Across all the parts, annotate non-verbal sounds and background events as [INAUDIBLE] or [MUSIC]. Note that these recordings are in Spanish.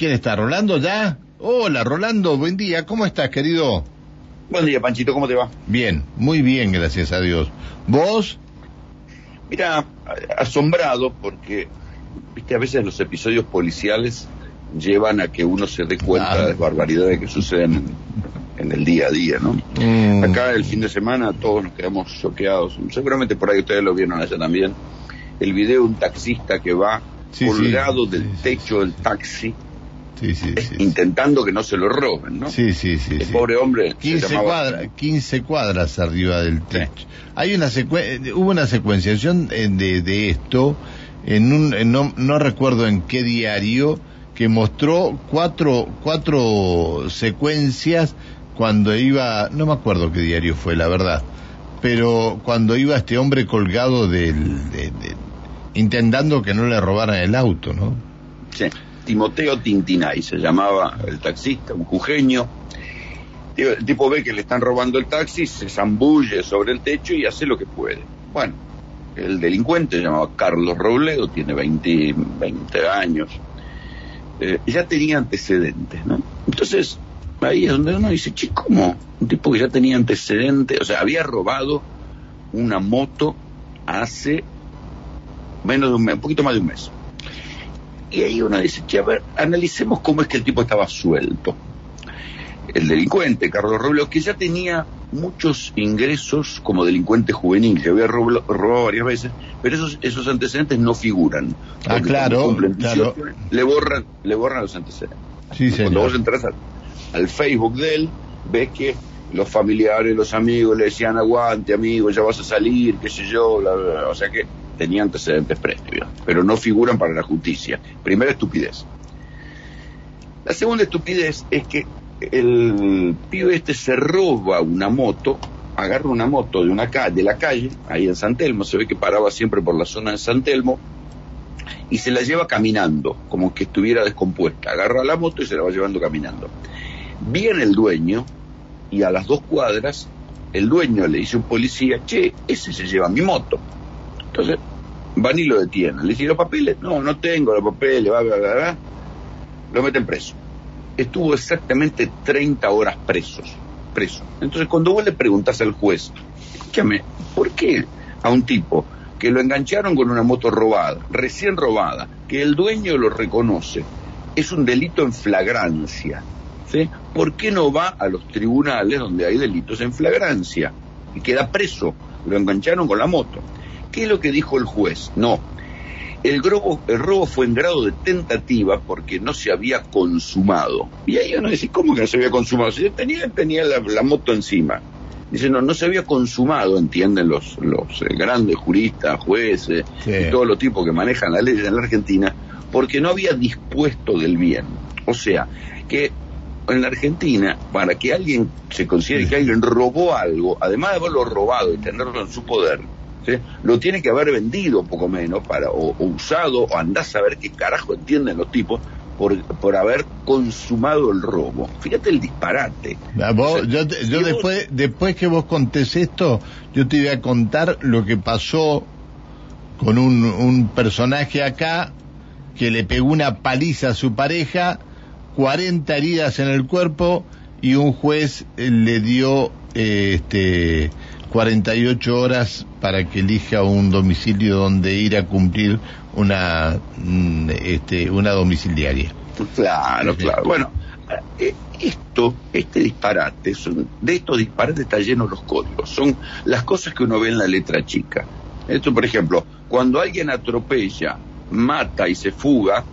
¿Quién está? ¿Rolando ya? Hola, Rolando, buen día. ¿Cómo estás, querido? Buen día, Panchito, ¿cómo te va? Bien, muy bien, gracias a Dios. ¿Vos? Mira, asombrado porque, viste, a veces los episodios policiales llevan a que uno se dé cuenta Ah. de las barbaridades que suceden en, en el día a día, ¿no? Mm, Acá el fin de semana todos nos quedamos choqueados. Seguramente por ahí ustedes lo vieron allá también. El video de un taxista que va Sí, colgado sí, del sí, techo del taxi Sí, sí, sí. intentando que no se lo roben, ¿no? Sí, sí, sí. El pobre hombre se 15, llamaba- cuadras, 15 cuadras arriba del techo. Hay una secue- hubo una secuenciación eh, de, de esto en un, en no, no recuerdo en qué diario, que mostró cuatro, cuatro secuencias cuando iba, no me acuerdo qué diario fue, la verdad, pero cuando iba este hombre colgado del, de- de- intentando que no le robaran el auto, ¿no? Sí. Timoteo Tintinay se llamaba el taxista, un jujeño. El tipo ve que le están robando el taxi, se zambulle sobre el techo y hace lo que puede. Bueno, el delincuente se llamaba Carlos Robledo, tiene 20, 20 años. Eh, ya tenía antecedentes, ¿no? Entonces, ahí es donde uno dice, che, ¿cómo? Un tipo que ya tenía antecedentes, o sea, había robado una moto hace menos de un mes, un poquito más de un mes. Y ahí uno dice, che, a ver, analicemos cómo es que el tipo estaba suelto. El delincuente, Carlos Robledo, que ya tenía muchos ingresos como delincuente juvenil, que había roblo- robado varias veces, pero esos, esos antecedentes no figuran. Ah, claro, cumplen claro. 18, Le borran, le borran los antecedentes. Sí, Cuando vos entras al, al Facebook de él, ves que los familiares, los amigos le decían aguante, amigo, ya vas a salir, qué sé yo, bla, bla, bla. o sea que tenía antecedentes previos, pero no figuran para la justicia. Primera estupidez. La segunda estupidez es que el pibe este se roba una moto, agarra una moto de una ca- de la calle, ahí en San Telmo, se ve que paraba siempre por la zona de San Telmo, y se la lleva caminando, como que estuviera descompuesta. Agarra la moto y se la va llevando caminando. Viene el dueño y a las dos cuadras el dueño le dice a un policía, che, ese se lleva mi moto. Entonces van y lo detienen. Le dicen, ¿los papeles? No, no tengo los papeles, bla, bla, bla, bla. Lo meten preso. Estuvo exactamente 30 horas presos, preso. Entonces cuando vos le preguntás al juez, escúchame, ¿por qué a un tipo que lo engancharon con una moto robada, recién robada, que el dueño lo reconoce, es un delito en flagrancia. ¿sí? ¿Por qué no va a los tribunales donde hay delitos en flagrancia? Y queda preso, lo engancharon con la moto. ¿Qué es lo que dijo el juez? No. El robo, el robo fue en grado de tentativa porque no se había consumado. Y ahí uno dice, ¿cómo que no se había consumado? Si tenía, tenía la, la moto encima. Dice, no, no se había consumado, entienden los, los eh, grandes juristas, jueces Sí. y todos los tipos que manejan la ley en la Argentina, porque no había dispuesto del bien. O sea, que en la Argentina, para que alguien se considere que alguien robó algo, además de haberlo robado y tenerlo en su poder, ¿sí? lo tiene que haber vendido poco menos, para, o, o usado, o andás a ver qué carajo entienden los tipos por, por haber consumado el robo. Fíjate el disparate. Ah, vos- O sea, yo te- vos- después, después que vos contés esto, yo te voy a contar lo que pasó con un, un personaje acá que le pegó una paliza a su pareja, 40 heridas en el cuerpo y un juez eh, le dio eh, este 48 horas para que elija un domicilio donde ir a cumplir una mm, este una domiciliaria. Claro, claro. Bueno, eh, esto, este disparate, son, de estos disparates está lleno los códigos. Son las cosas que uno ve en la letra chica. Esto, por ejemplo, cuando alguien atropella, mata y se fuga,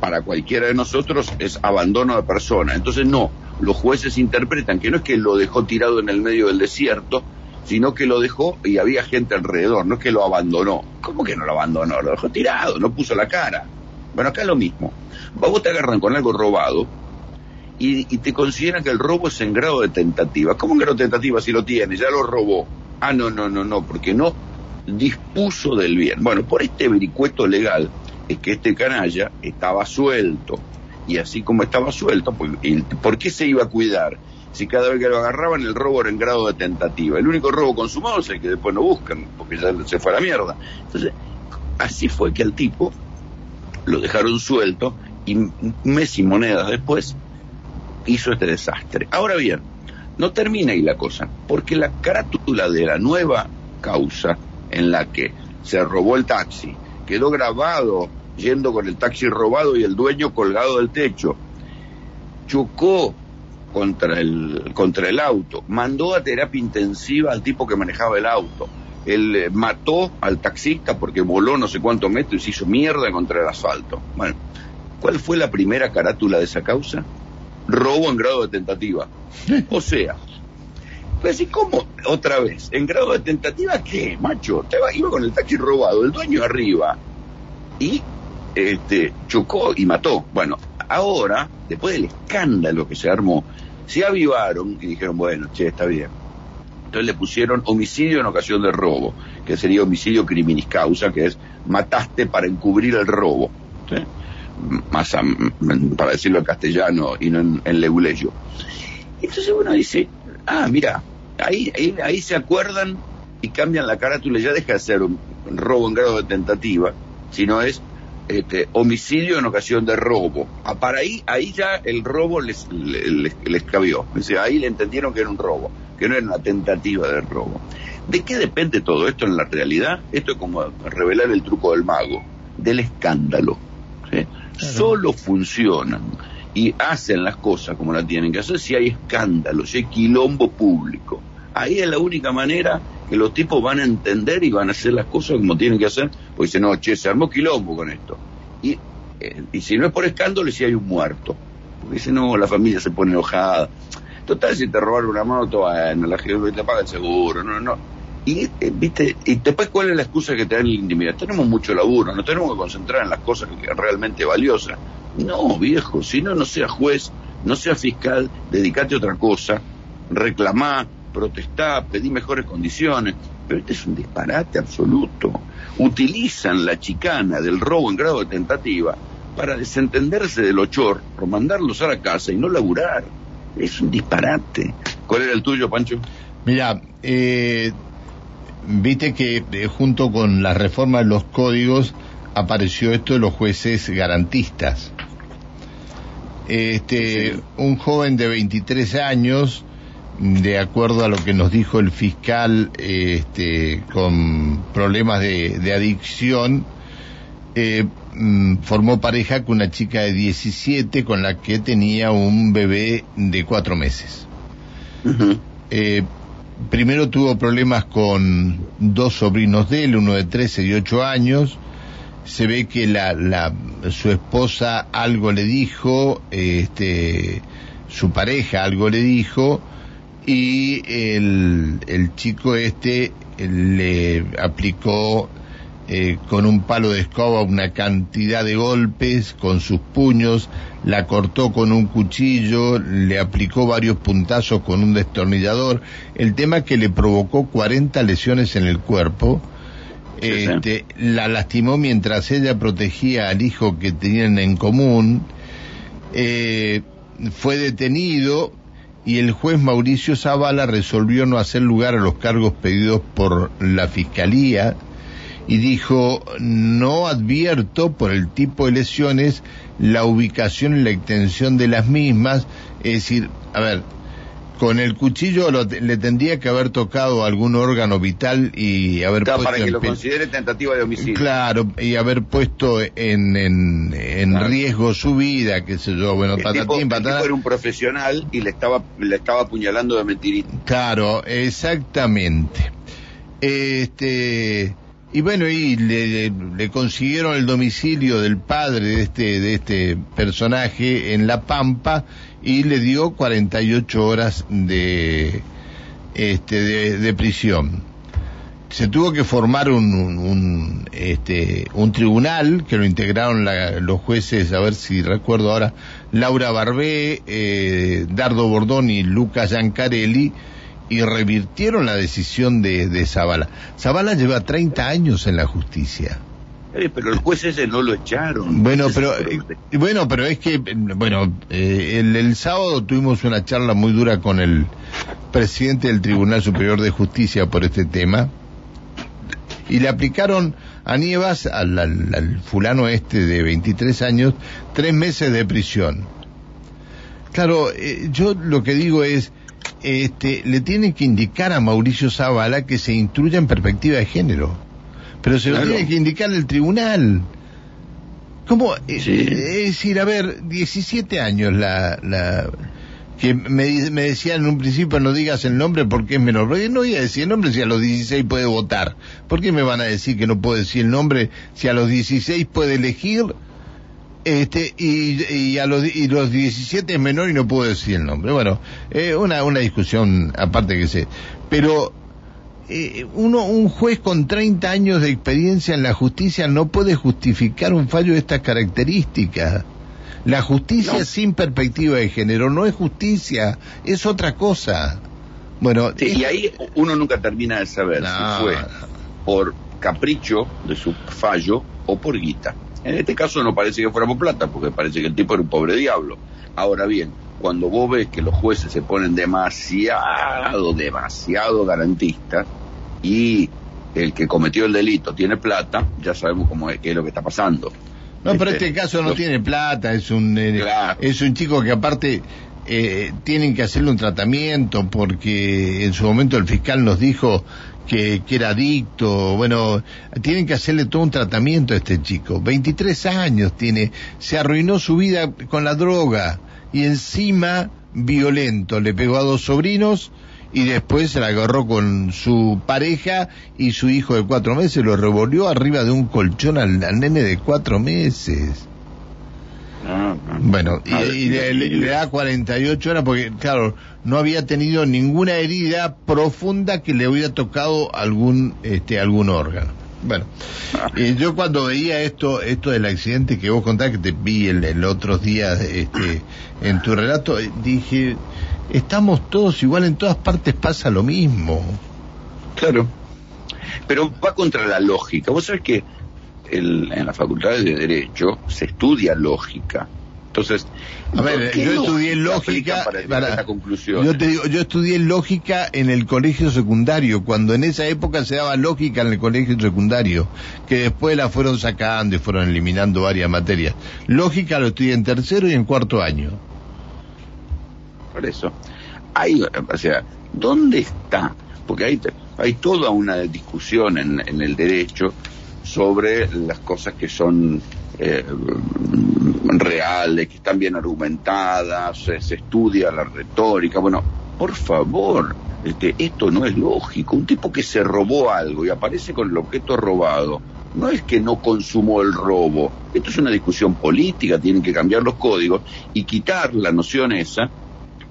para cualquiera de nosotros es abandono de persona. Entonces, no, los jueces interpretan que no es que lo dejó tirado en el medio del desierto, sino que lo dejó y había gente alrededor, no es que lo abandonó. ¿Cómo que no lo abandonó? Lo dejó tirado, no puso la cara. Bueno, acá es lo mismo. Vos te agarran con algo robado y, y te consideran que el robo es en grado de tentativa. ¿Cómo en grado de tentativa si lo tiene? Ya lo robó. Ah, no, no, no, no, porque no dispuso del bien. Bueno, por este vericueto legal es que este canalla estaba suelto. Y así como estaba suelto, pues, ¿por qué se iba a cuidar? Si cada vez que lo agarraban el robo era en grado de tentativa. El único robo consumado es el que después no buscan, porque ya se fue a la mierda. Entonces, así fue que al tipo lo dejaron suelto y un mes y monedas después hizo este desastre. Ahora bien, no termina ahí la cosa, porque la carátula de la nueva causa en la que se robó el taxi, quedó grabado yendo con el taxi robado y el dueño colgado del techo, chocó contra el, contra el auto, mandó a terapia intensiva al tipo que manejaba el auto, él eh, mató al taxista porque voló no sé cuántos metros y se hizo mierda contra el asfalto. Bueno, ¿cuál fue la primera carátula de esa causa? Robo en grado de tentativa. O sea, pues ¿y cómo otra vez? ¿En grado de tentativa qué, macho? Te iba con el taxi robado, el dueño arriba, y este, chocó y mató. Bueno, ahora, después del escándalo que se armó, se avivaron y dijeron, bueno, che, está bien. Entonces le pusieron homicidio en ocasión de robo, que sería homicidio criminis causa, que es mataste para encubrir el robo. Más para decirlo en castellano y no en, en. Entonces uno dice, ah, mira, ahí, ahí, ahí se acuerdan y cambian la carátula, ya deja de ser un robo en grado de tentativa, sino es este, homicidio en ocasión de robo. Ah, para ahí, ahí ya el robo les, les, les cabió. ahí le entendieron que era un robo, que no era una tentativa de robo. ¿De qué depende todo esto en la realidad? Esto es como revelar el truco del mago, del escándalo. Solo funcionan y hacen las cosas como las tienen que hacer si hay escándalo, si hay quilombo público. Ahí es la única manera que los tipos van a entender y van a hacer las cosas como tienen que hacer, porque dicen, no, che, se armó quilombo con esto. Y, eh, y si no es por escándalo, si hay un muerto. Porque dicen, no, la familia se pone enojada. Total, si te robaron una moto, bueno, la gente te paga el seguro, no, no. Y, eh, viste, y después, ¿cuál es la excusa que te dan la intimidad? Tenemos mucho laburo, no tenemos que concentrar en las cosas que realmente valiosas. No, viejo, si no, no seas juez, no seas fiscal, dedicate a otra cosa, reclamá, protestar, pedir mejores condiciones, pero este es un disparate absoluto. Utilizan la chicana del robo en grado de tentativa para desentenderse del ochor, por mandarlos a la casa y no laburar. Es un disparate. ¿Cuál era el tuyo, Pancho? Mira, eh, viste que eh, junto con la reforma de los códigos apareció esto de los jueces garantistas. Este, un joven de 23 años de acuerdo a lo que nos dijo el fiscal este, con problemas de, adicción, eh, mm, formó pareja con una chica de 17 con la que tenía un bebé de cuatro meses. Eh, primero tuvo problemas con dos sobrinos de él, uno de 13 y 8 años. Se ve que la, la, su esposa algo le dijo, este, su pareja algo le dijo, y el, el chico este le aplicó eh, con un palo de escoba una cantidad de golpes con sus puños, la cortó con un cuchillo, le aplicó varios puntazos con un destornillador, el tema que le provocó 40 lesiones en el cuerpo, este, la lastimó mientras ella protegía al hijo que tenían en común, eh, fue detenido, y el juez Mauricio Zavala resolvió no hacer lugar a los cargos pedidos por la Fiscalía y dijo, no advierto por el tipo de lesiones la ubicación y la extensión de las mismas, es decir, a ver, con el cuchillo le tendría que haber tocado algún órgano vital y haber puesto para que lo considere tentativa de homicidio. Claro, y haber puesto en, en, riesgo su vida, qué sé yo, bueno, el patatín, tipo, era un profesional y le estaba, le estaba apuñalando de mentirita. Claro, exactamente. Este, y bueno, y le, le, consiguieron el domicilio del padre de este, de este personaje en La Pampa y le dio 48 horas de, este, de, prisión. Se tuvo que formar un, un, este, un tribunal que lo integraron los jueces, a ver si recuerdo ahora, Laura Barbé, eh, Dardo Bordón y Lucas Giancarelli, y revirtieron la decisión de, de Zavala. Zavala lleva 30 años en la justicia. Eh, pero el juez ese no lo echaron. Bueno, pero eh, bueno, pero es que bueno, eh, el, sábado tuvimos una charla muy dura con el presidente del Tribunal Superior de Justicia por este tema y le aplicaron a Nievas, al, al, al fulano este de 23 años, tres meses de prisión. Claro, eh, yo lo que digo es, este, le tiene que indicar a Mauricio Zavala que se instruya en perspectiva de género. Pero se lo tiene que indicar el tribunal. ¿Cómo? Eh, Sí. Es decir, a ver, 17 años la... la que me, me decían en un principio no digas el nombre porque es menor. Porque no voy a decir el nombre si a los 16 puede votar. ¿Por qué me van a decir que no puedo decir el nombre si a los 16 puede elegir este y, y a los y los 17 es menor y no puedo decir el nombre bueno eh, una una discusión aparte que sé pero eh, uno un juez con 30 años de experiencia en la justicia no puede justificar un fallo de estas características la justicia No. sin perspectiva de género no es justicia es otra cosa bueno Sí, y ahí uno nunca termina de saber No. si fue por capricho de su fallo o por guita. En este caso no parece que fuera por plata, porque parece que el tipo era un pobre diablo. Ahora bien, cuando vos ves que los jueces se ponen demasiado, demasiado garantistas y el que cometió el delito tiene plata, ya sabemos cómo es, qué es lo que está pasando. No, pero Este, este caso no los- tiene plata, es un eh, Claro. es un chico que aparte eh, tienen que hacerle un tratamiento porque en su momento el fiscal nos dijo que, que era adicto, bueno, tienen que hacerle todo un tratamiento a este chico. 23 años tiene, se arruinó su vida con la droga y encima violento, le pegó a dos sobrinos y después se la agarró con su pareja y su hijo de cuatro meses, lo revolvió arriba de un colchón al, al nene de cuatro meses. Ah, ah. Bueno, y, y le, le- le da 48 horas porque, claro, no había tenido ninguna herida profunda que le hubiera tocado algún, este, algún órgano. Bueno, [LAUGHS] eh, yo cuando veía esto, esto del accidente que vos contás, que te vi el, el otros días, este, en tu relato, eh, dije, estamos todos igual, en todas partes pasa lo mismo. Claro. Pero va contra la lógica. Vos sabés que el- en las facultades de Derecho se estudia lógica. Entonces, A ver, ¿qué yo estudié lógica para para- conclusión. yo te digo, yo estudié lógica en el colegio secundario, cuando en esa época se daba lógica en el colegio secundario, que después la fueron sacando y fueron eliminando varias materias. Lógica lo estudié en tercero y en cuarto año. Por eso. Hay, o sea, ¿dónde está? Porque hay, hay toda una discusión en, en el derecho sobre las cosas que son eh, reales, que están bien argumentadas, se, se estudia la retórica. Bueno, por favor, este, esto no es lógico. Un tipo que se robó algo y aparece con el objeto robado, no es que no consumó el robo. Esto es una discusión política, tienen que cambiar los códigos y quitar la noción esa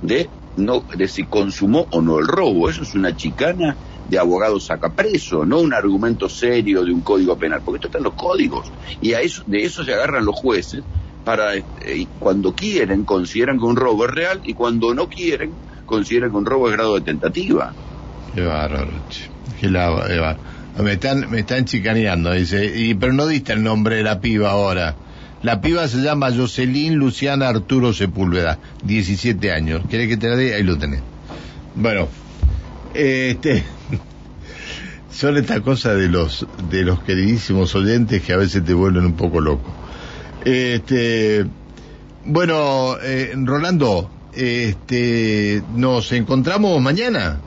de no de si consumó o no el robo. Eso es una chicana de abogado saca preso, no un argumento serio de un código penal, porque esto está en los códigos y a eso de eso se agarran los jueces para y cuando quieren consideran que un robo es real y cuando no quieren consideran que un robo es grado de tentativa. Qué qué bárbaro. Me están, me están chicaneando, dice, y, pero no diste el nombre de la piba ahora. La piba se llama Jocelyn Luciana Arturo Sepúlveda, 17 años. ¿Querés que te la diga? Ahí lo tenés. Bueno, este, son estas cosas de los, de los queridísimos oyentes que a veces te vuelven un poco loco. Este, bueno, eh, Rolando, este, nos encontramos mañana.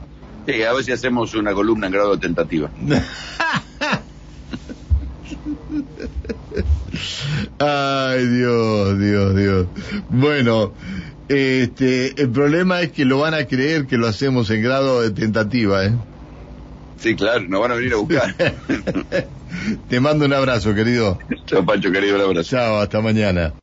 Sí, a ver si hacemos una columna en grado de tentativa. [LAUGHS] Ay, Dios, Dios, Dios. Bueno, este, el problema es que lo van a creer que lo hacemos en grado de tentativa, ¿eh? Sí, claro, nos van a venir a buscar. [LAUGHS] Te mando un abrazo, querido. Chao, Pancho, querido, un abrazo. Chao, hasta mañana.